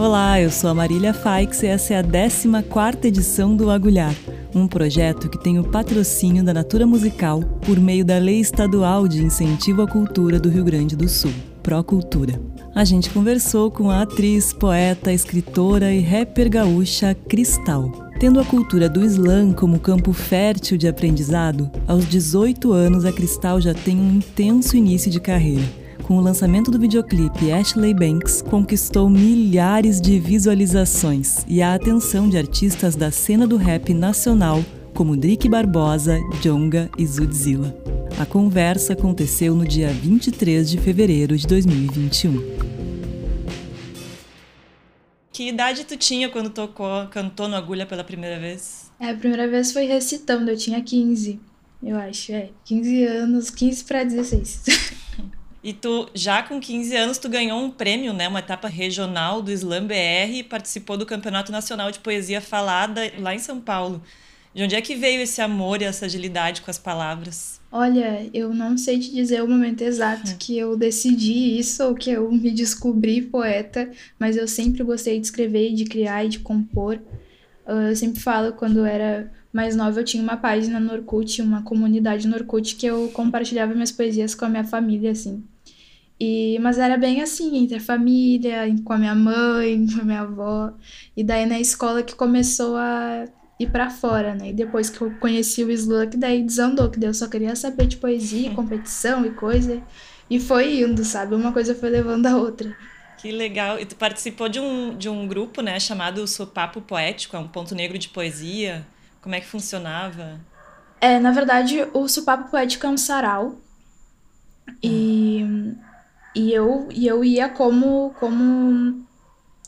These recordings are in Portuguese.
Olá, eu sou a Marília Faix e essa é a 14 edição do Agulhar, um projeto que tem o patrocínio da Natura Musical por meio da Lei Estadual de Incentivo à Cultura do Rio Grande do Sul, Procultura. A gente conversou com a atriz, poeta, escritora e rapper gaúcha Cristal. Tendo a cultura do slam como campo fértil de aprendizado, aos 18 anos a Cristal já tem um intenso início de carreira com o lançamento do videoclipe Ashley Banks, conquistou milhares de visualizações e a atenção de artistas da cena do rap nacional, como Drick Barbosa, Jonga e Zudzilla. A conversa aconteceu no dia 23 de fevereiro de 2021. Que idade tu tinha quando tocou, cantou no Agulha pela primeira vez? É, a primeira vez foi recitando, eu tinha 15, eu acho, é. 15 anos, 15 para 16. E tu, já com 15 anos, tu ganhou um prêmio, né? Uma etapa regional do Slam BR e participou do Campeonato Nacional de Poesia Falada lá em São Paulo. De onde é que veio esse amor e essa agilidade com as palavras? Olha, eu não sei te dizer o momento exato que eu decidi isso ou que eu me descobri poeta, mas eu sempre gostei de escrever, de criar e de compor. Ah, eu sempre falo, quando era mais nova, eu tinha uma página no Orkut, uma comunidade no Orkut, que eu compartilhava minhas poesias com a minha família, assim. E, mas era bem assim, entre a família, com a minha mãe, com a minha avó. E daí na escola que começou a ir para fora, né? E depois que eu conheci o Slug, daí desandou, que daí eu só queria saber de poesia, competição e coisa. E foi indo, sabe? Uma coisa foi levando a outra. Que legal. E tu participou de um, de um grupo, né, chamado Sopapo Poético, é um ponto negro de poesia. Como é que funcionava? É, na verdade, o Sopapo Poético é um sarau. E e eu, e eu ia como, como,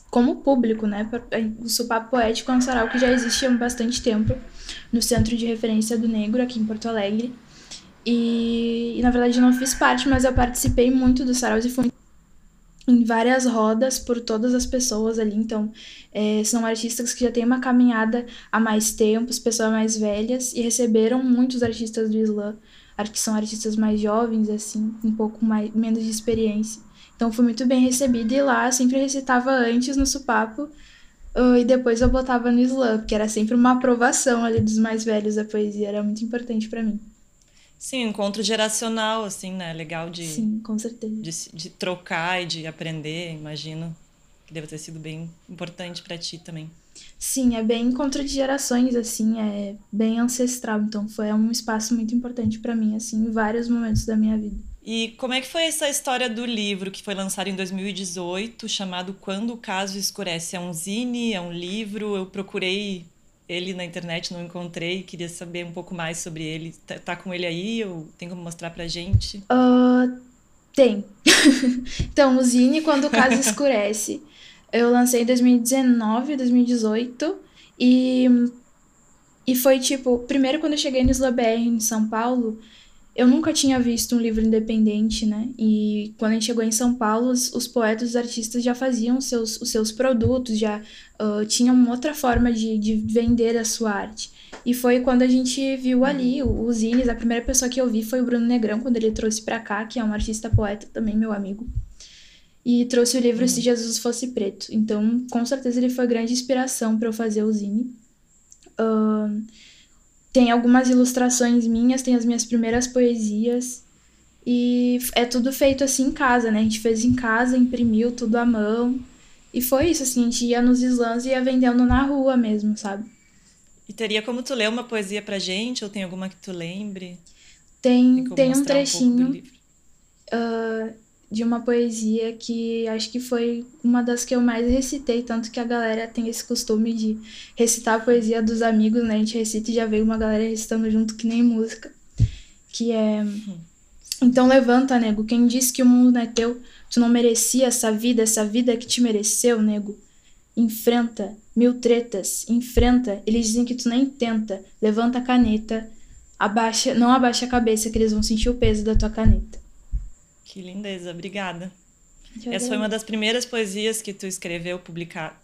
como público, né? O Supapo Poético é um sarau que já existe há bastante tempo no Centro de Referência do Negro, aqui em Porto Alegre. E, e na verdade eu não fiz parte, mas eu participei muito dos saraus e fui em várias rodas por todas as pessoas ali. Então, é, são artistas que já têm uma caminhada há mais tempo, pessoas mais velhas, e receberam muitos artistas do slam são artistas mais jovens, assim, um pouco mais, menos de experiência. Então fui muito bem recebida e lá sempre recitava antes no supapo uh, e depois eu botava no slam, porque era sempre uma aprovação ali dos mais velhos da poesia, era muito importante para mim. Sim, encontro geracional, assim, né? Legal de. Sim, com certeza. De, de trocar e de aprender, imagino que deve ter sido bem importante para ti também. Sim, é bem encontro de gerações, assim, é bem ancestral. Então foi um espaço muito importante para mim, assim, em vários momentos da minha vida. E como é que foi essa história do livro que foi lançado em 2018, chamado Quando o Caso Escurece? É um zine, é um livro? Eu procurei ele na internet, não encontrei, queria saber um pouco mais sobre ele. Tá, tá com ele aí ou tem como mostrar pra gente? Uh, tem. então, o zine Quando o Caso Escurece eu lancei em 2019, 2018. E, e foi tipo, primeiro quando eu cheguei no SlaBR em São Paulo, eu nunca tinha visto um livro independente, né? E quando a gente chegou em São Paulo, os, os poetas, os artistas já faziam seus, os seus produtos, já uh, tinham outra forma de, de vender a sua arte. E foi quando a gente viu ali os zines. A primeira pessoa que eu vi foi o Bruno Negrão, quando ele trouxe pra cá, que é um artista poeta também, meu amigo e trouxe o livro uhum. Se Jesus Fosse Preto. Então, com certeza, ele foi grande inspiração para eu fazer o zine. Uh, tem algumas ilustrações minhas, tem as minhas primeiras poesias. E é tudo feito assim em casa, né? A gente fez em casa, imprimiu tudo à mão. E foi isso, assim, a gente ia nos slams e ia vendendo na rua mesmo, sabe? E teria como tu ler uma poesia pra gente? Ou tem alguma que tu lembre? Tem, tem, tem um trechinho. Um uh, de uma poesia que acho que foi uma das que eu mais recitei, tanto que a galera tem esse costume de recitar a poesia dos amigos, né? A gente recita e já veio uma galera recitando junto que nem música. Que é. Então levanta, nego. Quem disse que o mundo não é teu? Tu não merecia essa vida, essa vida que te mereceu, nego. Enfrenta mil tretas, enfrenta. Eles dizem que tu nem tenta. Levanta a caneta, abaixa, não abaixa a cabeça que eles vão sentir o peso da tua caneta. Que lindeza, obrigada. Essa foi uma das primeiras poesias que tu escreveu publicar,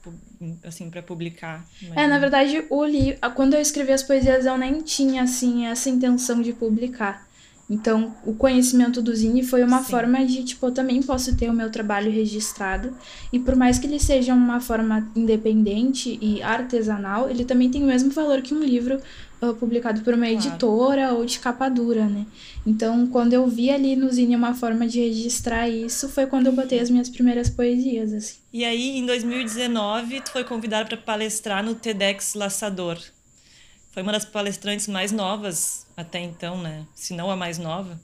assim, para publicar. Imagina. É, na verdade, o li... quando eu escrevi as poesias eu nem tinha assim essa intenção de publicar. Então, o conhecimento do Zine foi uma Sim. forma de, tipo, eu também posso ter o meu trabalho registrado. E por mais que ele seja uma forma independente e artesanal, ele também tem o mesmo valor que um livro uh, publicado por uma claro. editora ou de capa dura, né? Então, quando eu vi ali no Zine uma forma de registrar isso, foi quando eu botei as minhas primeiras poesias, assim. E aí, em 2019, tu foi convidada para palestrar no TEDx Laçador. Foi uma das palestrantes mais novas até então, né? Se não a mais nova.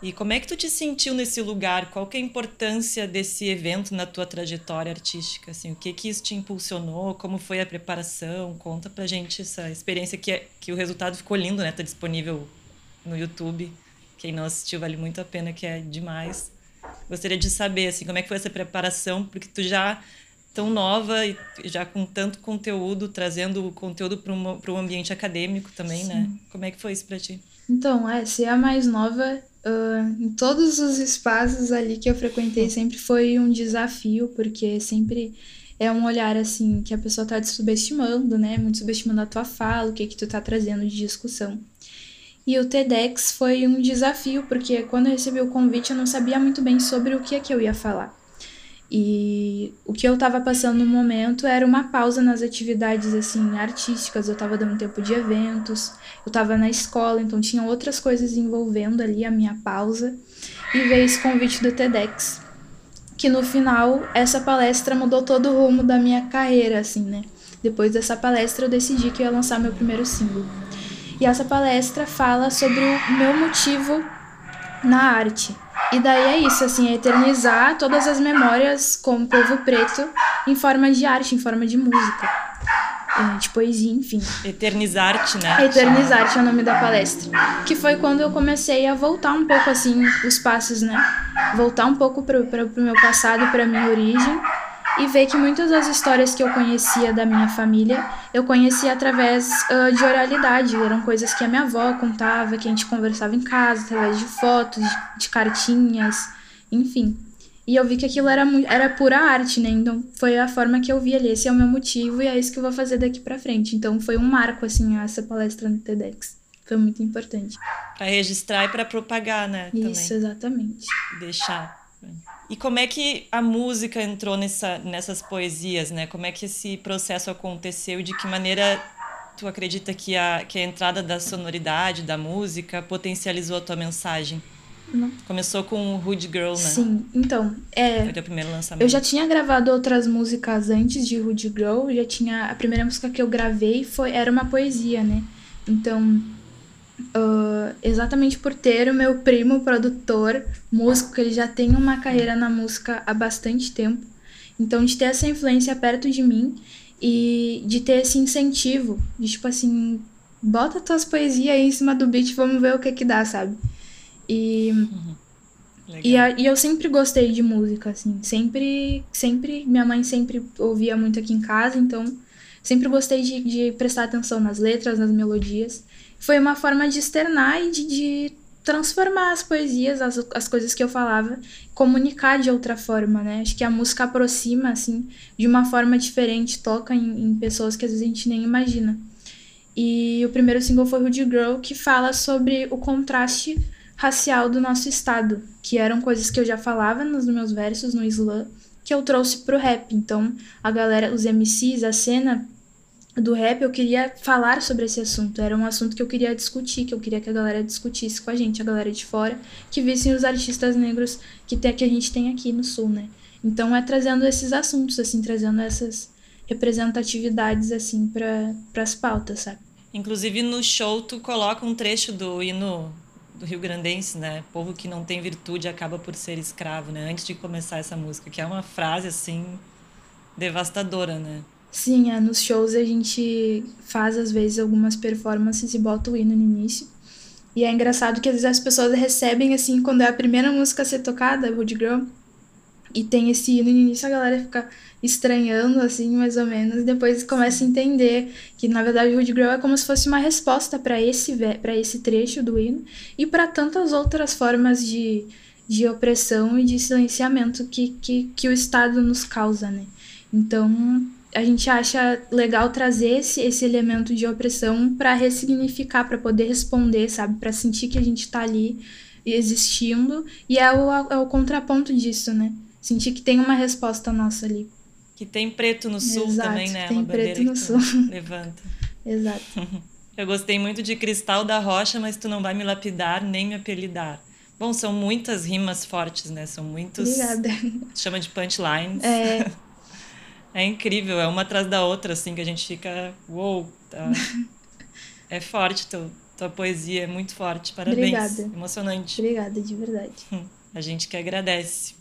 E como é que tu te sentiu nesse lugar? Qual que é a importância desse evento na tua trajetória artística? Assim, o que que isso te impulsionou? Como foi a preparação? Conta pra gente essa experiência que, é, que o resultado ficou lindo, né? Tá disponível no YouTube. Quem não assistiu vale muito a pena, que é demais. Gostaria de saber, assim, como é que foi essa preparação? Porque tu já tão nova e já com tanto conteúdo, trazendo conteúdo para um ambiente acadêmico também, né? Sim. né? Como é que foi isso para ti? Então, é, ser a mais nova uh, em todos os espaços ali que eu frequentei sempre foi um desafio, porque sempre é um olhar assim que a pessoa tá te subestimando, né? Muito subestimando a tua fala, o que que tu tá trazendo de discussão. E o TEDx foi um desafio, porque quando eu recebi o convite eu não sabia muito bem sobre o que é que eu ia falar. E o que eu estava passando no momento era uma pausa nas atividades assim artísticas. Eu estava dando tempo de eventos, eu estava na escola, então tinha outras coisas envolvendo ali a minha pausa. E veio esse convite do TEDx, que no final essa palestra mudou todo o rumo da minha carreira, assim, né? Depois dessa palestra eu decidi que eu ia lançar meu primeiro single. E essa palestra fala sobre o meu motivo na arte. E daí é isso, assim, é eternizar todas as memórias com o povo preto em forma de arte, em forma de música, é, de poesia, enfim. Eternizar-te, né? Eternizar-te é o nome da palestra. Que foi quando eu comecei a voltar um pouco, assim, os passos, né? Voltar um pouco pro, pro, pro meu passado, pra minha origem e ver que muitas das histórias que eu conhecia da minha família, eu conhecia através uh, de oralidade. Eram coisas que a minha avó contava, que a gente conversava em casa, através de fotos, de, de cartinhas, enfim. E eu vi que aquilo era, era pura arte, né? Então foi a forma que eu vi ali. Esse é o meu motivo e é isso que eu vou fazer daqui para frente. Então foi um marco, assim, essa palestra no TEDx. Foi muito importante. Para registrar e para propagar, né? Isso, também. exatamente. Deixar. E como é que a música entrou nessa, nessas poesias, né? Como é que esse processo aconteceu e de que maneira tu acredita que a, que a entrada da sonoridade, da música, potencializou a tua mensagem? Não. Começou com o Hood Girl, né? Sim, então, é... Foi teu primeiro lançamento. Eu já tinha gravado outras músicas antes de Hood Girl, já tinha... A primeira música que eu gravei foi, era uma poesia, né? Então, Uh, exatamente por ter o meu primo produtor, músico, que ele já tem uma carreira na música há bastante tempo. Então, de ter essa influência perto de mim e de ter esse incentivo, de tipo assim, bota tuas poesias aí em cima do beat, vamos ver o que que dá, sabe? E. Uhum. E, a, e eu sempre gostei de música, assim, sempre, sempre, minha mãe sempre ouvia muito aqui em casa, então sempre gostei de, de prestar atenção nas letras, nas melodias foi uma forma de externar e de, de transformar as poesias, as, as coisas que eu falava, comunicar de outra forma, né? Acho que a música aproxima, assim, de uma forma diferente, toca em, em pessoas que às vezes a gente nem imagina. E o primeiro single foi Rudy Girl, que fala sobre o contraste racial do nosso estado, que eram coisas que eu já falava nos meus versos no slam, que eu trouxe pro rap. Então, a galera, os MCs, a cena do rap, eu queria falar sobre esse assunto. Era um assunto que eu queria discutir, que eu queria que a galera discutisse com a gente, a galera de fora, que vissem os artistas negros que, tem, que a gente tem aqui no Sul, né? Então é trazendo esses assuntos, assim, trazendo essas representatividades, assim, para as pautas, sabe? Inclusive no show tu coloca um trecho do hino do Rio Grandense, né? Povo que não tem virtude acaba por ser escravo, né? Antes de começar essa música, que é uma frase assim devastadora, né? Sim, é, nos shows a gente faz às vezes algumas performances e bota o hino no início. E é engraçado que às vezes as pessoas recebem assim, quando é a primeira música a ser tocada, Wood Girl, e tem esse hino no início, a galera fica estranhando, assim, mais ou menos, e depois começa a entender que, na verdade, Wood Girl é como se fosse uma resposta para esse, para esse trecho do hino e para tantas outras formas de, de opressão e de silenciamento que, que, que o Estado nos causa, né? Então, a gente acha legal trazer esse, esse elemento de opressão para ressignificar, para poder responder, sabe? Para sentir que a gente tá ali existindo. E é o, é o contraponto disso, né? Sentir que tem uma resposta nossa ali. Que tem preto no sul Exato, também, né? Tem uma preto no sul. Levanta. Exato. Eu gostei muito de Cristal da Rocha, mas tu não vai me lapidar nem me apelidar. Bom, são muitas rimas fortes, né? São muitos. Obrigada. Chama de punchlines. É. é incrível, é uma atrás da outra, assim, que a gente fica. Uou! Tá. é forte, tua, tua poesia é muito forte. Parabéns. Obrigada. Emocionante. Obrigada, de verdade. A gente que agradece.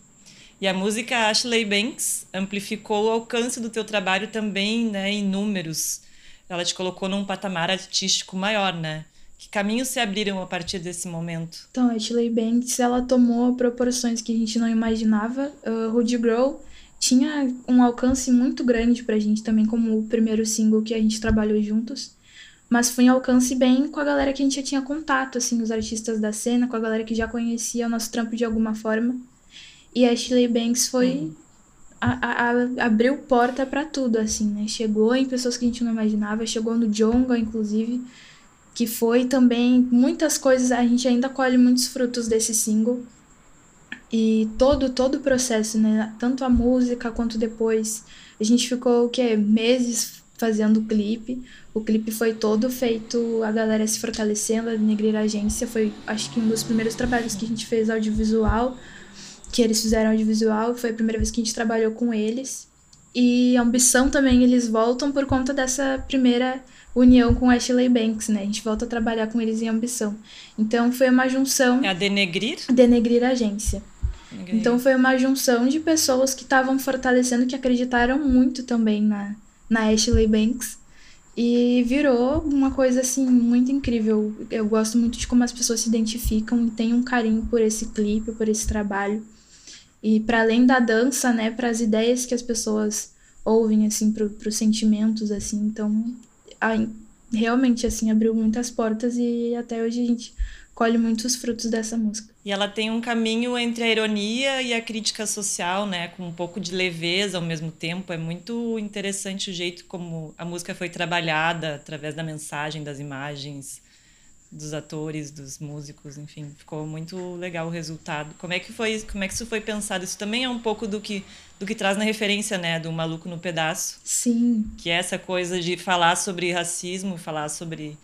E a música Ashley Banks amplificou o alcance do teu trabalho também, né, em números. Ela te colocou num patamar artístico maior, né? Que caminhos se abriram a partir desse momento? Então, a Ashley Banks, ela tomou proporções que a gente não imaginava. Uh, Rudy Grow tinha um alcance muito grande pra gente também, como o primeiro single que a gente trabalhou juntos. Mas foi um alcance bem com a galera que a gente já tinha contato, assim, os artistas da cena, com a galera que já conhecia o nosso trampo de alguma forma. E a Ashley Banks foi. Uhum. A, a, abriu porta para tudo, assim, né? Chegou em pessoas que a gente não imaginava, chegou no Jonga, inclusive, que foi também muitas coisas. A gente ainda colhe muitos frutos desse single. E todo, todo o processo, né? Tanto a música quanto depois. A gente ficou, o quê? Meses fazendo o clipe. O clipe foi todo feito, a galera se fortalecendo, a Denegrir Agência. Foi, acho que, um dos primeiros trabalhos que a gente fez audiovisual que eles fizeram audiovisual, foi a primeira vez que a gente trabalhou com eles. E a ambição também, eles voltam por conta dessa primeira união com Ashley Banks, né? A gente volta a trabalhar com eles em ambição. Então foi uma junção. É a Denegrir? Denegrir Agência. Denegrir. Então foi uma junção de pessoas que estavam fortalecendo, que acreditaram muito também na, na Ashley Banks. E virou uma coisa assim muito incrível. Eu gosto muito de como as pessoas se identificam e têm um carinho por esse clipe, por esse trabalho. E para além da dança, né, para as ideias que as pessoas ouvem assim, para os sentimentos assim. Então, realmente assim abriu muitas portas e até hoje a gente colhe muitos frutos dessa música. E ela tem um caminho entre a ironia e a crítica social, né, com um pouco de leveza ao mesmo tempo. É muito interessante o jeito como a música foi trabalhada através da mensagem, das imagens, dos atores, dos músicos, enfim, ficou muito legal o resultado. Como é que foi, como é que isso foi pensado? Isso também é um pouco do que do que traz na referência, né, do maluco no pedaço. Sim. Que é essa coisa de falar sobre racismo, falar sobre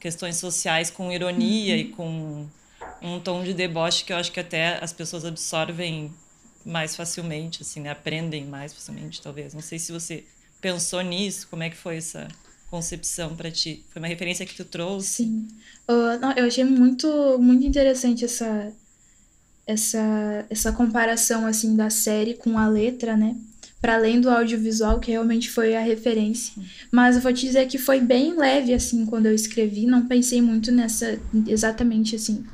questões sociais com ironia uhum. e com um tom de deboche que eu acho que até as pessoas absorvem mais facilmente, assim, né? aprendem mais facilmente, talvez. Não sei se você pensou nisso, como é que foi essa concepção para ti? Foi uma referência que tu trouxe? Sim. Uh, não, eu achei muito, muito interessante essa, essa, essa comparação, assim, da série com a letra, né? Para além do audiovisual, que realmente foi a referência. Mas eu vou te dizer que foi bem leve, assim, quando eu escrevi. Não pensei muito nessa, exatamente, assim,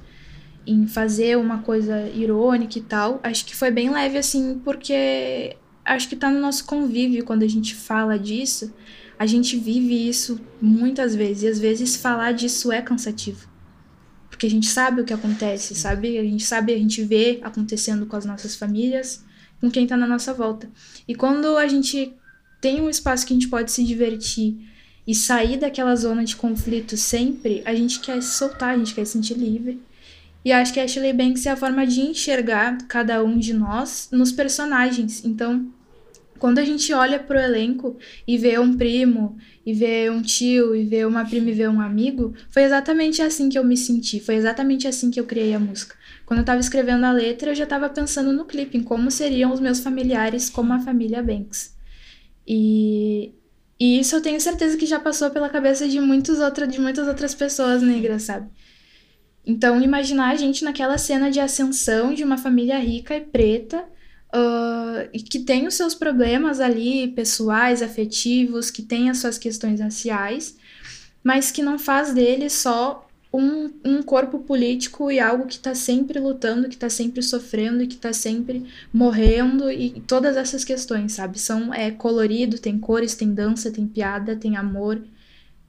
em fazer uma coisa irônica e tal. Acho que foi bem leve, assim, porque acho que tá no nosso convívio quando a gente fala disso a gente vive isso muitas vezes, e às vezes falar disso é cansativo. Porque a gente sabe o que acontece, sabe? A gente sabe, a gente vê acontecendo com as nossas famílias, com quem tá na nossa volta. E quando a gente tem um espaço que a gente pode se divertir e sair daquela zona de conflito sempre, a gente quer se soltar, a gente quer se sentir livre. E acho que a Ashley Banks é a forma de enxergar cada um de nós nos personagens. Então, quando a gente olha pro elenco e vê um primo, e vê um tio, e vê uma prima e vê um amigo, foi exatamente assim que eu me senti, foi exatamente assim que eu criei a música. Quando eu tava escrevendo a letra, eu já tava pensando no clipe, em como seriam os meus familiares como a família Banks. E, e isso eu tenho certeza que já passou pela cabeça de, muitos outra, de muitas outras pessoas negras, sabe? Então, imaginar a gente naquela cena de ascensão de uma família rica e preta, uh, que tem os seus problemas ali, pessoais, afetivos, que tem as suas questões raciais, mas que não faz dele só um, um corpo político e algo que está sempre lutando, que está sempre sofrendo e que está sempre morrendo e todas essas questões, sabe? São é colorido, tem cores, tem dança, tem piada, tem amor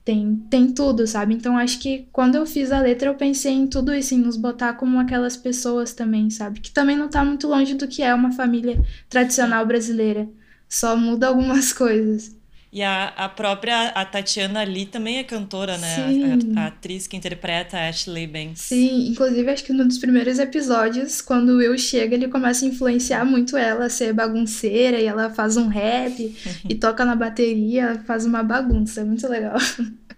tem, tem tudo, sabe? Então acho que quando eu fiz a letra eu pensei em tudo isso, em nos botar como aquelas pessoas também, sabe? Que também não tá muito longe do que é uma família tradicional brasileira. Só muda algumas coisas. E a, a própria a Tatiana ali também é cantora, né? Sim. A, a, atriz que interpreta a Ashley Banks. Sim, inclusive acho que num dos primeiros episódios, quando o Will chega, ele começa a influenciar muito ela a ser bagunceira e ela faz um rap e toca na bateria, faz uma bagunça. É muito legal.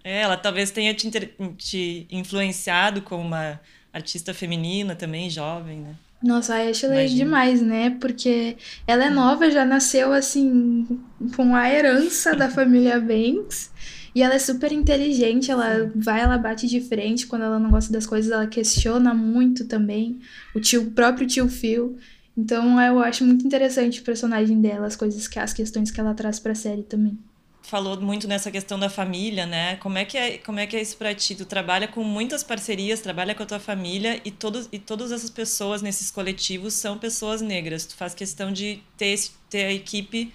É, ela talvez tenha te, te influenciado como uma artista feminina também, jovem, né? Nossa, a Ashley é demais, né? Porque ela é nova, já nasceu assim, com a herança da família Banks. E ela é super inteligente, ela vai, ela bate de frente quando ela não gosta das coisas, ela questiona muito também. O tio, o próprio tio Phil. Então eu acho muito interessante o personagem dela, as coisas que as questões que ela traz para a série também falou muito nessa questão da família, né? Como é que é, como é, que é isso para ti? Tu trabalha com muitas parcerias, trabalha com a tua família e, todos, e todas essas pessoas nesses coletivos são pessoas negras. Tu faz questão de ter, ter a equipe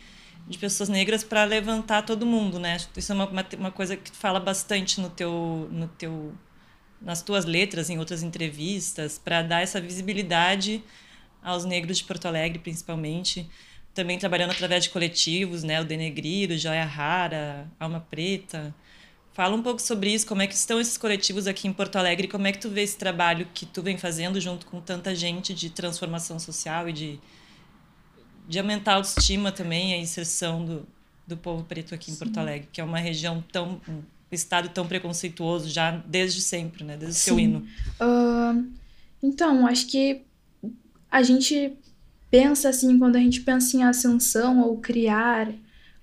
de pessoas negras para levantar todo mundo, né? Isso é uma, uma, uma, coisa que tu fala bastante no teu, no teu, nas tuas letras, em outras entrevistas, para dar essa visibilidade aos negros de Porto Alegre, principalmente também trabalhando através de coletivos, né? O Denegrido, Joia Rara, Alma Preta. Fala um pouco sobre isso, como é que estão esses coletivos aqui em Porto Alegre, como é que tu vê esse trabalho que tu vem fazendo junto com tanta gente de transformação social e de, de aumentar a autoestima também, a inserção do, do povo preto aqui em Sim. Porto Alegre, que é uma região tão um estado tão preconceituoso já desde sempre, né? Desde o seu hino. Uh, então, acho que a gente pensa assim, quando a gente pensa em ascensão ou criar,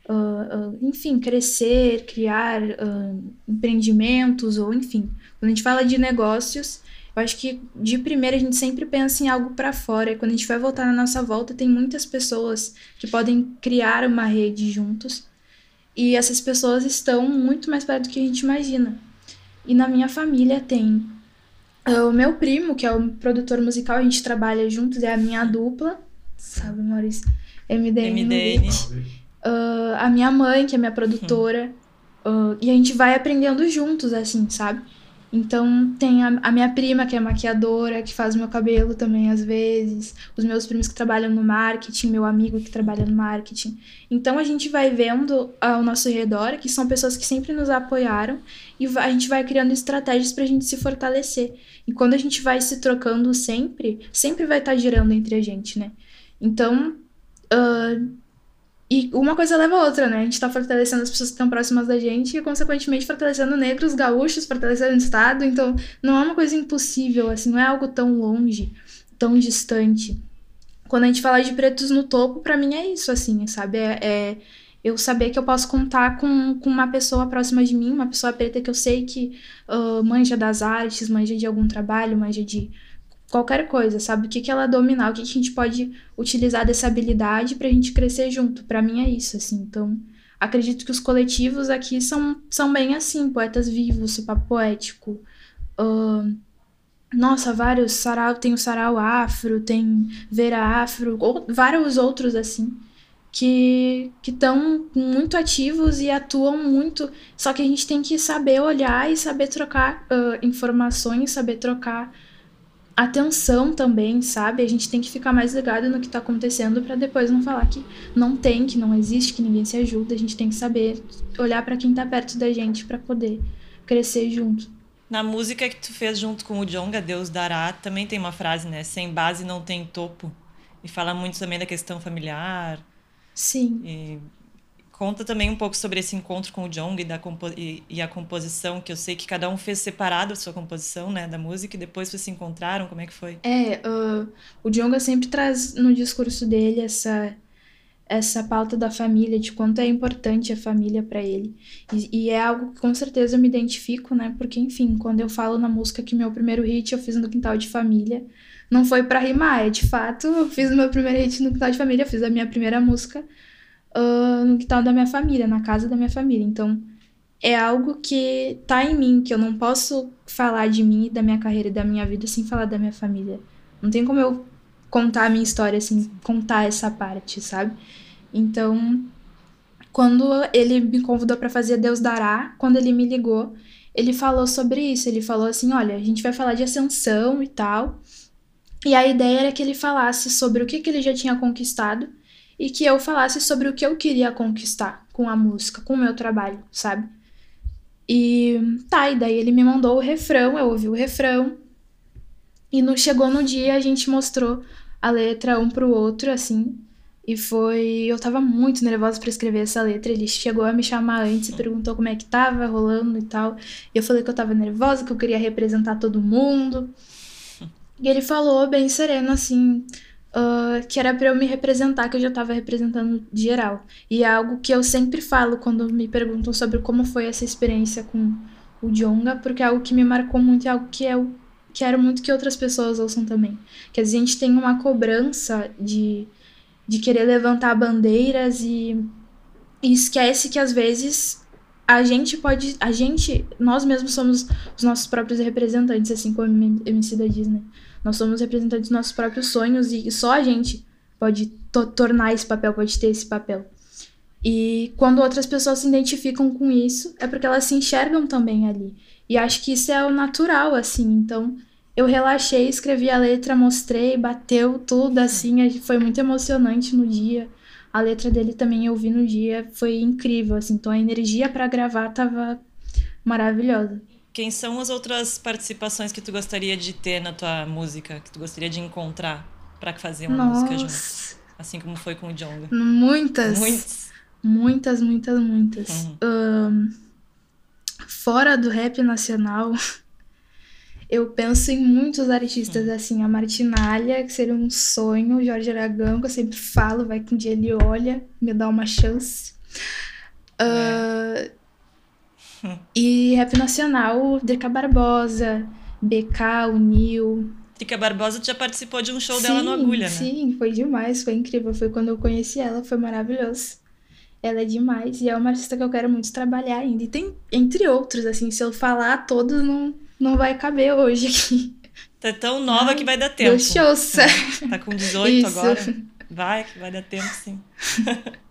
uh, uh, enfim, crescer, criar uh, empreendimentos ou enfim, quando a gente fala de negócios, eu acho que de primeira a gente sempre pensa em algo para fora. E quando a gente vai voltar na nossa volta, tem muitas pessoas que podem criar uma rede juntos. E essas pessoas estão muito mais perto do que a gente imagina. E na minha família tem o meu primo, que é o produtor musical, a gente trabalha juntos, é a minha dupla sabe, Maurício? MDN. MDN. Uh, a minha mãe, que é minha produtora. Uh, e a gente vai aprendendo juntos, assim, sabe? Então tem a, a, minha prima, que é maquiadora, que faz meu cabelo também às vezes, os meus primos que trabalham no marketing, meu amigo que trabalha no marketing. Então a gente vai vendo ao nosso redor que são pessoas que sempre nos apoiaram e a gente vai criando estratégias para a gente se fortalecer. E quando a gente vai se trocando sempre, sempre vai estar tá girando entre a gente, né? Então, uh, e uma coisa leva a outra, né? A gente tá fortalecendo as pessoas que estão próximas da gente e, consequentemente, fortalecendo negros, gaúchos, fortalecendo o Estado. Então, não é uma coisa impossível, assim, não é algo tão longe, tão distante. Quando a gente fala de pretos no topo, para mim é isso, assim, sabe? É, é, eu saber que eu posso contar com, com uma pessoa próxima de mim, uma pessoa preta que eu sei que uh, manja das artes, manja de algum trabalho, manja de qualquer coisa, sabe? O que, que ela dominar, o que, que a gente pode utilizar dessa habilidade pra gente crescer junto. Para mim é isso, assim. Então, acredito que os coletivos aqui são, são bem assim, poetas vivos, papo poético. Uh, nossa, vários sarau, tem o sarau afro, tem Vera Afro, ou, vários outros assim, que estão muito ativos e atuam muito. Só que a gente tem que saber olhar e saber trocar uh, informações, saber trocar atenção também, sabe? A gente tem que ficar mais ligado no que tá acontecendo para depois não falar que não tem, que não existe, que ninguém se ajuda. A gente tem que saber olhar para quem tá perto da gente para poder crescer junto. Na música que tu fez junto com o Jonga, Deus dará, também tem uma frase, né? Sem base não tem topo. E fala muito também da questão familiar. Sim. E Conta também um pouco sobre esse encontro com o Jong e, da e, e, a composição, que eu sei que cada um fez separado a sua composição, né, da música, e depois vocês se encontraram, como é que foi? É, uh, o Jonga sempre traz no discurso dele essa essa pauta da família, de quanto é importante a família para ele. E, e, é algo que com certeza eu me identifico, né? Porque, enfim, quando eu falo na música que meu primeiro hit eu fiz no quintal de família, não foi para rimar, é de fato, eu fiz meu primeiro hit no quintal de família, eu fiz a minha primeira música uh, no quintal da minha família, na casa da minha família. Então, é algo que tá em mim, que eu não posso falar de mim, da minha carreira e da minha vida sem falar da minha família. Não tem como eu contar a minha história sem contar essa parte, sabe? Então, quando ele me convidou para fazer Deus Dará, quando ele me ligou, ele falou sobre isso. Ele falou assim: olha, a gente vai falar de ascensão e tal. E a ideia era que ele falasse sobre o que, que ele já tinha conquistado e que eu falasse sobre o que eu queria conquistar com a música, com o meu trabalho, sabe? E tá, e daí ele me mandou o refrão, eu ouvi o refrão. E no, chegou no dia, a gente mostrou a letra um pro outro, assim. E foi. Eu tava muito nervosa para escrever essa letra. Ele chegou a me chamar antes e perguntou como é que tava rolando e tal. E eu falei que eu tava nervosa, que eu queria representar todo mundo. E ele falou bem sereno assim. Uh, que era para eu me representar, que eu já estava representando de geral. E é algo que eu sempre falo quando me perguntam sobre como foi essa experiência com o Jonga, porque é algo que me marcou muito, é algo que eu quero muito que outras pessoas ouçam também. Que a gente tem uma cobrança de de querer levantar bandeiras e, e esquece que às vezes a gente pode. A gente, nós mesmos somos os nossos próprios representantes, assim como a MC da Disney. Nós somos representantes dos nossos próprios sonhos e só a gente pode to tornar esse papel, pode ter esse papel. E quando outras pessoas se identificam com isso, é porque elas se enxergam também ali. E acho que isso é o natural, assim. Então, eu relaxei, escrevi a letra, mostrei, bateu tudo assim, foi muito emocionante no dia. A letra dele também eu vi no dia, foi incrível, assim, então a energia para gravar tava maravilhosa. Quem são as outras participações que tu gostaria de ter na tua música, que tu gostaria de encontrar para fazer uma Nossa. música junto? Assim como foi com o Jonga. Muitas. Muitas. Muitas, muitas, muitas. Uhum. Um, fora do rap nacional, eu penso em muitos artistas, hum. assim, a Martinalha, que seria um sonho, Jorge Aragão, que eu sempre falo, vai que um dia ele olha, me dá uma chance. É. Uh, e rap nacional, Drica Barbosa, BK, o Nil. Drica Barbosa já participou de um show sim, dela no Agulha, né? Sim, foi demais, foi incrível. Foi quando eu conheci ela, foi maravilhoso. Ela é demais e é uma artista que eu quero muito trabalhar ainda. E tem, entre outros, assim, se eu falar todos, não não vai caber hoje aqui. Tá tão nova Ai, que vai dar tempo. Deus te ouça. Tá com 18 Isso. agora. Vai, que vai dar tempo sim.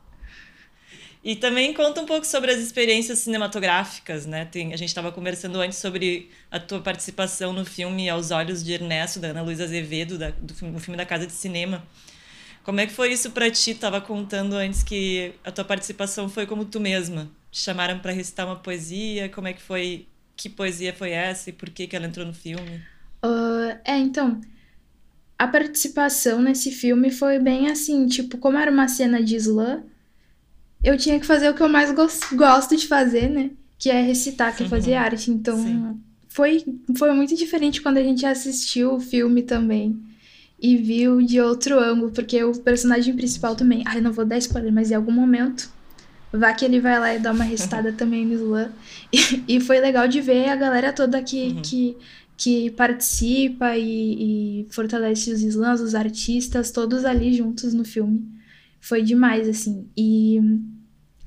e também conta um pouco sobre as experiências cinematográficas, né? Tem, a gente estava conversando antes sobre a tua participação no filme Aos Olhos de Ernesto, da Ana Luísa Azevedo, da, do no filme da Casa de Cinema. Como é que foi isso para ti? Tava contando antes que a tua participação foi como tu mesma. Te chamaram para recitar uma poesia. Como é que foi que poesia foi essa e por que, que ela entrou no filme? Uh, é, então. A participação nesse filme foi bem assim, tipo, como era uma cena de slam, eu tinha que fazer o que eu mais gosto de fazer, né? Que é recitar, que é fazer arte. Então, foi, foi muito diferente quando a gente assistiu o filme também. E viu de outro ângulo, porque o personagem principal também. Ai, não vou dar spoiler, mas em algum momento Vá que ele vai lá e dá uma restada também no slam. E, e, foi legal de ver a galera toda que, uhum. que, que participa e, e, fortalece os slams, os artistas, todos ali juntos no filme. Foi demais, assim. E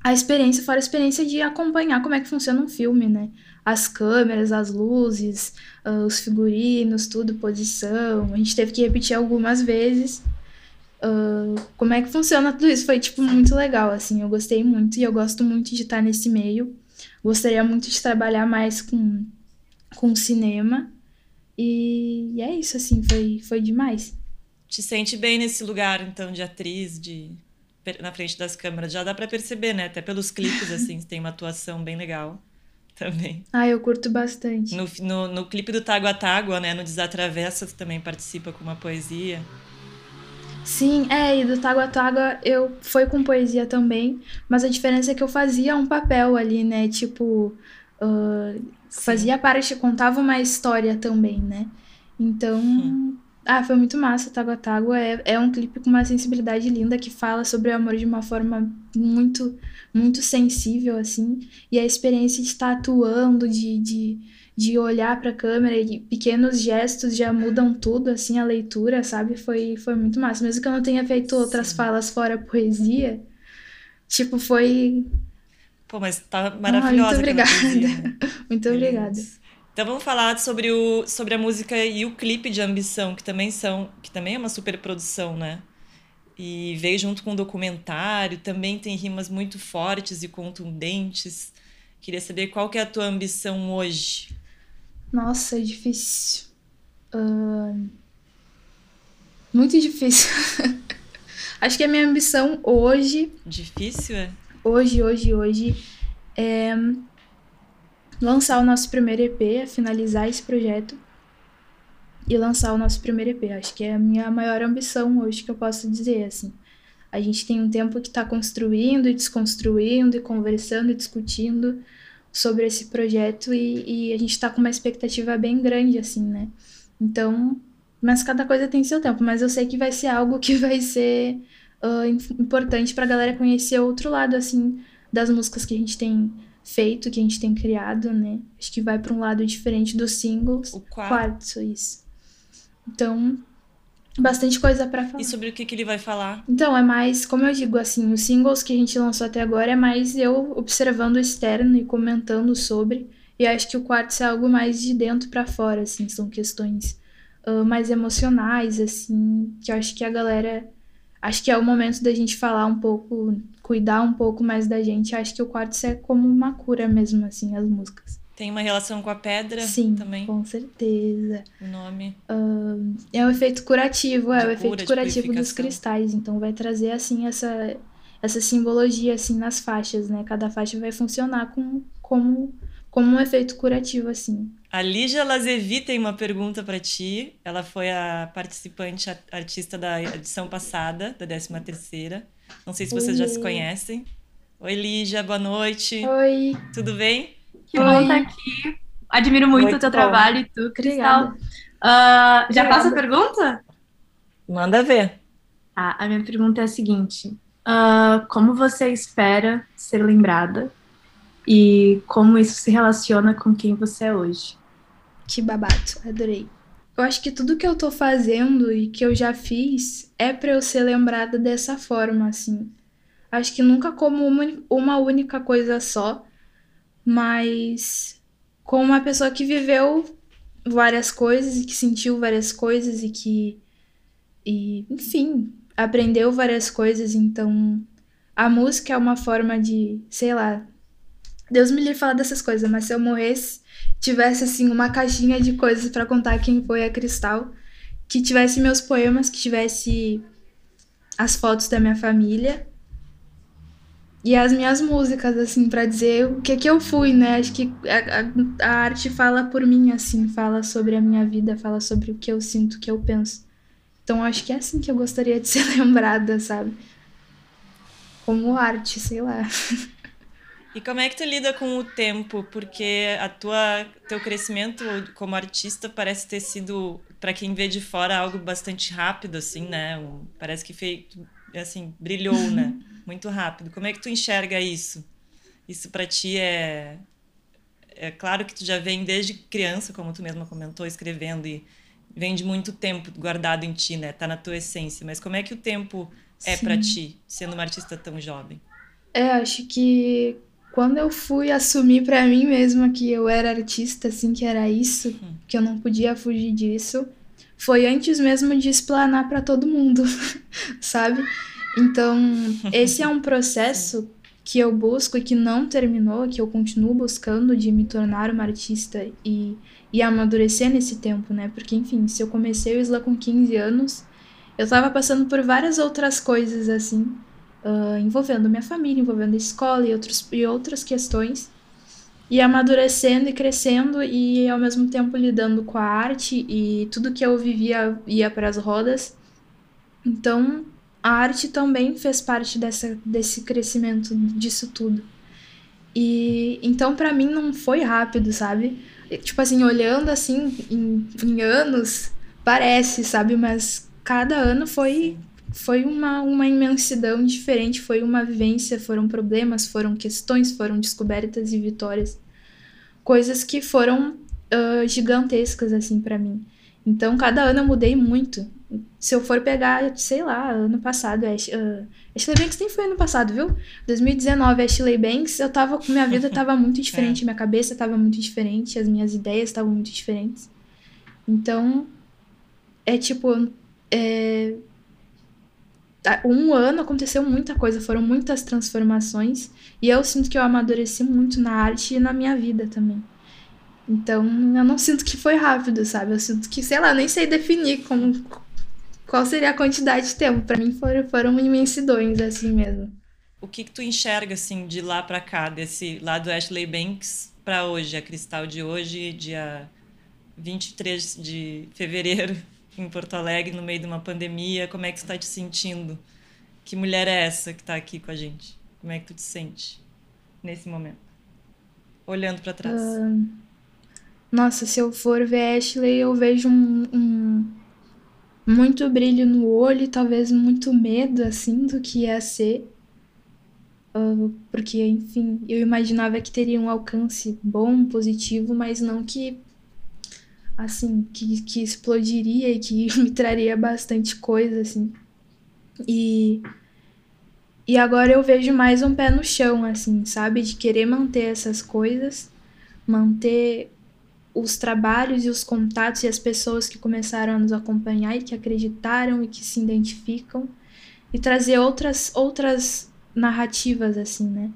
a experiência, fora a experiência de acompanhar como é que funciona um filme, né? As câmeras, as luzes, uh, os figurinos, tudo, posição. A gente teve que repetir algumas vezes uh, como é que funciona tudo isso. Foi, tipo, muito legal, assim. Eu gostei muito e eu gosto muito de estar nesse meio. Gostaria muito de trabalhar mais com, com cinema. E, e é isso, assim, foi, foi demais. Te sente bem nesse lugar, então, de atriz, de na frente das câmeras. Já dá para perceber, né? Até pelos clipes, assim, tem uma atuação bem legal também. Ah, eu curto bastante. No, no, no clipe do Tágua Tágua, né? No Desatravessa, tu também participa com uma poesia. Sim, é, e do Tágua Tágua eu foi com poesia também, mas a diferença é que eu fazia um papel ali, né? Tipo, uh, fazia parte, contava uma história também, né? Então, hum. Ah, foi muito massa. Tágua Tágua é, é um clipe com uma sensibilidade linda que fala sobre o amor de uma forma muito, muito sensível, assim. E a experiência de estar atuando, de, de de olhar para a câmera e pequenos gestos já mudam tudo, assim, a leitura, sabe? Foi, foi muito massa. Mesmo que eu não tenha feito outras Sim. falas fora poesia, tipo, foi. Pô, mas tá maravilhosa. Ah, muito obrigada. muito obrigada. Então vamos falar sobre, o, sobre a música e o clipe de Ambição, que também são, que também é uma super produção, né? E veio junto com um documentário, também tem rimas muito fortes e contundentes. Queria saber qual que é a tua ambição hoje nossa, é difícil. Uh... Muito difícil. Acho que a minha ambição hoje. Difícil, é? Hoje, hoje, hoje. É lançar o nosso primeiro EP, finalizar esse projeto e lançar o nosso primeiro EP. Acho que é a minha maior ambição hoje que eu posso dizer, assim. A gente tem um tempo que está construindo e desconstruindo e conversando e discutindo sobre esse projeto e, e a gente está com uma expectativa bem grande, assim, né? Então, mas cada coisa tem seu tempo. Mas eu sei que vai ser algo que vai ser uh, importante para a galera conhecer outro lado, assim, das músicas que a gente tem feito, que a gente tem criado, né? Acho que vai para um lado diferente dos singles. O quarto. quarto isso. Então, bastante coisa para falar. E sobre o que, que ele vai falar? Então, é mais, como eu digo, assim, os singles que a gente lançou até agora é mais eu observando o externo e comentando sobre. E acho que o quarto é algo mais de dentro para fora, assim, são questões uh, mais emocionais, assim, que eu acho que a galera. Acho que é o momento da gente falar um pouco, cuidar um pouco mais da gente. Acho que o quarto é como uma cura mesmo, assim, as músicas. Tem uma relação com a pedra Sim, também? com certeza. O nome. Uh, é o efeito curativo, é o efeito curativo dos purificação. cristais. Então vai trazer assim essa essa simbologia assim nas faixas, né? Cada faixa vai funcionar com, como como um efeito curativo assim. A Lígia Lazevi tem uma pergunta para ti. Ela foi a participante a- artista da edição passada, da 13 terceira. Não sei se vocês já se Oi. conhecem. Oi, Lígia, boa noite. Oi, Tudo bem? Que Oi. bom estar aqui. Admiro muito, Muito o teu bom. trabalho e tu, Cristal. Ah, já faço a pergunta? Manda ver. Tá, a minha pergunta é a seguinte: Ah, como você espera ser lembrada e como isso se relaciona com quem você é hoje? Que babado, adorei. Eu acho que tudo que eu tô fazendo e que eu já fiz é pra eu ser lembrada dessa forma, assim. Acho que nunca como uma, uma única coisa só, mas como uma pessoa que viveu várias coisas e que sentiu várias coisas e que, e, enfim, aprendeu várias coisas. Então, a música é uma forma de, sei lá, Deus me livre falar dessas coisas, mas se eu morresse tivesse assim uma caixinha de coisas pra contar quem foi a Cristal, que tivesse meus poemas, que tivesse as fotos da minha família e as minhas músicas assim pra dizer o que que eu fui, né? Acho que a, a, a arte fala por mim assim, fala sobre a minha vida, fala sobre o que eu sinto, o que eu penso. Então acho que é assim que eu gostaria de ser lembrada, sabe? Como arte, sei lá. E como é que tu lida com o tempo? Porque a tua teu crescimento como artista parece ter sido, para quem vê de fora, algo bastante rápido, assim, né? Parece que feito, assim, brilhou, né? Muito rápido. Como é que tu enxerga isso? Isso para ti é é claro que tu já vem desde criança, como tu mesma comentou, escrevendo e vem de muito tempo guardado em ti, né? Tá na tua essência. Mas como é que o tempo é para ti, sendo uma artista tão jovem? É, acho que quando eu fui assumir pra mim mesma que eu era artista, assim, que era isso, que eu não podia fugir disso, foi antes mesmo de explanar pra todo mundo, sabe? Então, esse é um processo que eu busco e que não terminou, que eu continuo buscando de me tornar uma artista e, e amadurecer nesse tempo, né? Porque, enfim, se eu comecei o Isla com 15 anos, eu tava passando por várias outras coisas, assim, ah, envolvendo minha família, envolvendo a escola e, outros, e outras questões. E amadurecendo e crescendo e ao mesmo tempo lidando com a arte e tudo que eu vivia ia para as rodas. Então, a arte também fez parte dessa, desse crescimento, disso tudo. E então para mim não foi rápido, sabe? Tipo assim, olhando assim em, em anos, parece, sabe? Mas cada ano foi foi uma, uma imensidão diferente, foi uma vivência, foram problemas, foram questões, foram descobertas e vitórias. Coisas que foram ah, gigantescas, assim, pra mim. Então, cada ano eu mudei muito. Se eu for pegar, sei lá, ano passado, Ash, uh, Ashley Banks nem foi ano passado, viu? 2019, Ashley Banks, eu tava, minha vida tava muito diferente, minha cabeça tava muito diferente, as minhas ideias estavam muito diferentes. Então, é tipo, é, um ano aconteceu muita coisa, foram muitas transformações, e eu sinto que eu amadureci muito na arte e na minha vida também. Então, eu não sinto que foi rápido, sabe? Eu sinto que, sei lá, nem sei definir como qual seria a quantidade de tempo. Para mim foram, foram imensidões, assim mesmo. O que, que tu enxerga, assim, de lá para cá, desse lá do Ashley Banks para hoje, a Cristal de hoje, dia 23 de fevereiro, em Porto Alegre, no meio de uma pandemia, como é que está te sentindo? Que mulher é essa que está aqui com a gente? Como é que tu te sente nesse momento? Olhando para trás. Uh, nossa, se eu for ver Ashley, eu vejo um, um muito brilho no olho, talvez muito medo, assim, do que ia ser. Uh, porque, enfim, eu imaginava que teria um alcance bom, positivo, mas não que, assim, que, que explodiria e que me traria bastante coisa, assim. E, e agora eu vejo mais um pé no chão, assim, sabe? De querer manter essas coisas, manter os trabalhos e os contatos e as pessoas que começaram a nos acompanhar e que acreditaram e que se identificam e trazer outras outras narrativas assim, né?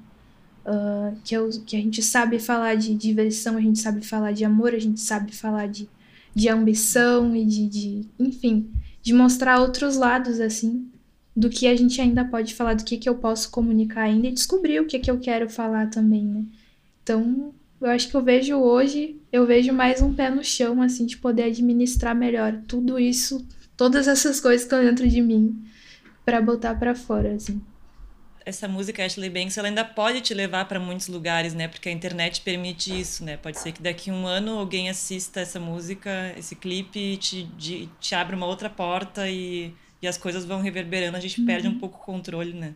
Uh, que, eu, que a gente sabe falar de diversão, a gente sabe falar de amor, a gente sabe falar de, de ambição e de, de enfim, de mostrar outros lados assim do que a gente ainda pode falar, do que, que eu posso comunicar ainda e descobrir o que, que eu quero falar também, né? Então, eu acho que eu vejo hoje, eu vejo mais um pé no chão, assim, de poder administrar melhor tudo isso, todas essas coisas que estão dentro de mim, para botar para fora, assim. Essa música Ashley Banks, ela ainda pode te levar para muitos lugares, né? Porque a internet permite isso, né? Pode ser que daqui a um ano alguém assista essa música, esse clipe, te, de, te abra uma outra porta e, e as coisas vão reverberando, a gente uhum. perde um pouco o controle, né?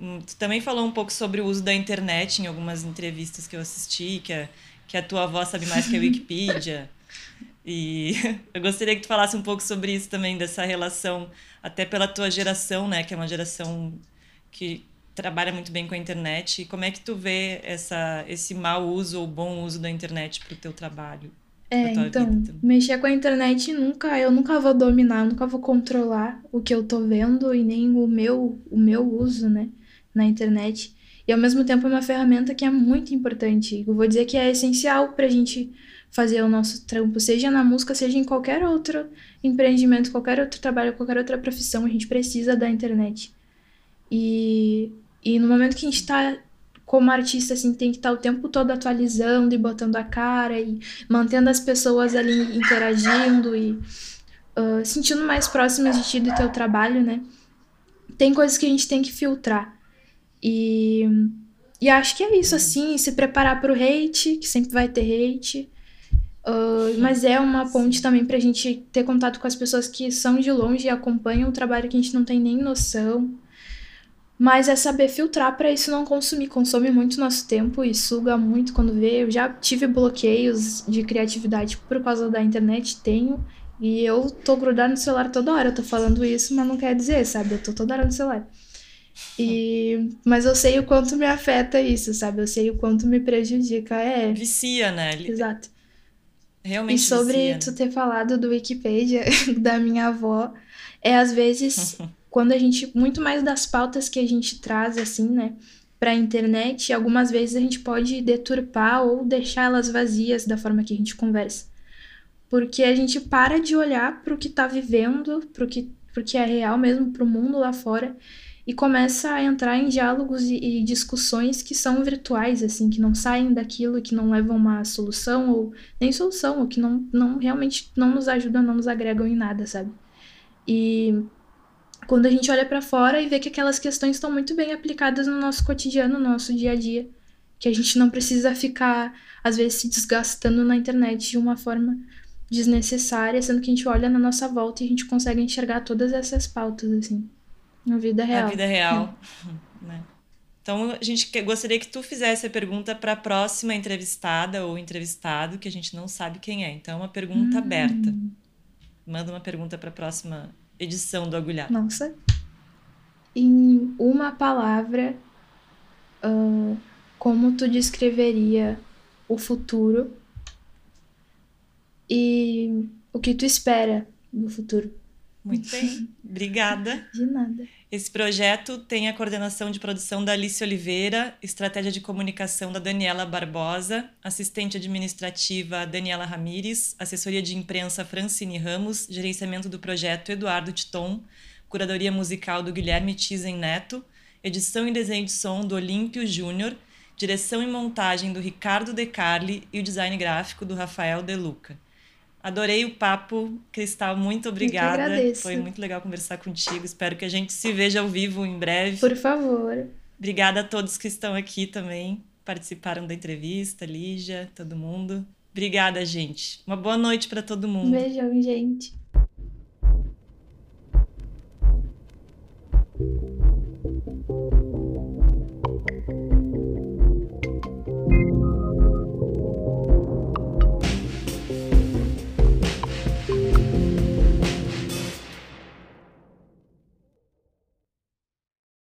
Hum, tu também falou um pouco sobre o uso da internet em algumas entrevistas que eu assisti, que a, que a tua avó sabe mais que a Wikipedia. E eu gostaria que tu falasse um pouco sobre isso também, dessa relação, até pela tua geração, né? Que é uma geração que trabalha muito bem com a internet. Como é que tu vê essa, esse mau uso ou bom uso da internet para o teu trabalho? É, então, mexer com a internet nunca, eu nunca vou dominar, nunca vou controlar o que eu tô vendo e nem o meu, o meu uso, né? na internet. E ao mesmo tempo é uma ferramenta que é muito importante. Eu vou dizer que é essencial para a gente fazer o nosso trampo, seja na música, seja em qualquer outro empreendimento, qualquer outro trabalho, qualquer outra profissão, a gente precisa da internet. E, e no momento que a gente está como artista, assim, tem que estar tá o tempo todo atualizando e botando a cara e mantendo as pessoas ali interagindo e uh, sentindo mais próximas de ti do teu trabalho, né? Tem coisas que a gente tem que filtrar. E, e acho que é isso, assim, se preparar para o hate, que sempre vai ter hate. Uh, mas é uma ponte também para a gente ter contato com as pessoas que são de longe e acompanham o trabalho que a gente não tem nem noção. Mas é saber filtrar para isso não consumir. Consome muito nosso tempo e suga muito quando vê. Eu já tive bloqueios de criatividade por causa da internet, tenho. E eu tô grudado no celular toda hora. Eu tô falando isso, mas não quer dizer, sabe? Eu tô toda hora no celular. E, mas eu sei o quanto me afeta isso, sabe? Eu sei o quanto me prejudica. É. Vicia, né? Exato. Realmente. E sobre vicia, tu ter falado do Wikipedia, da minha avó, é às vezes quando a gente. Muito mais das pautas que a gente traz, assim, né? Pra internet, algumas vezes a gente pode deturpar ou deixar elas vazias da forma que a gente conversa. Porque a gente para de olhar pro que tá vivendo, pro que, pro que é real mesmo, pro mundo lá fora e começa a entrar em diálogos e, e, discussões que são virtuais, assim, que não saem daquilo, que não levam uma solução ou nem solução, ou que não, não realmente não nos ajudam, não nos agregam em nada, sabe? E quando a gente olha para fora e vê que aquelas questões estão muito bem aplicadas no nosso cotidiano, no nosso dia a dia, que a gente não precisa ficar às vezes se desgastando na internet de uma forma desnecessária, sendo que a gente olha na nossa volta e a gente consegue enxergar todas essas pautas assim. Na vida real. Na vida real. É. Né? Então, a gente gostaria que tu fizesse a pergunta para a próxima entrevistada ou entrevistado, que a gente não sabe quem é. Então, é uma pergunta hum. aberta. Manda uma pergunta para a próxima edição do Agulhar. Nossa. Em uma palavra, uh, como tu descreveria o futuro e o que tu espera do futuro? Muito bem. Obrigada. De nada. Esse projeto tem a coordenação de produção da Alice Oliveira, estratégia de comunicação da Daniela Barbosa, assistente administrativa Daniela Ramires, assessoria de imprensa Francine Ramos, gerenciamento do projeto Eduardo Titon, curadoria musical do Guilherme Tizen Neto, edição e desenho de som do Olímpio Júnior, direção e montagem do Ricardo De Carli e o design gráfico do Rafael De Luca. Adorei o papo, Cristal, muito obrigada. Foi muito legal conversar contigo. Espero que a gente se veja ao vivo em breve. Por favor. Obrigada a todos que estão aqui também, participaram da entrevista, Lígia, todo mundo. Obrigada, gente. Uma boa noite para todo mundo. Beijão, gente.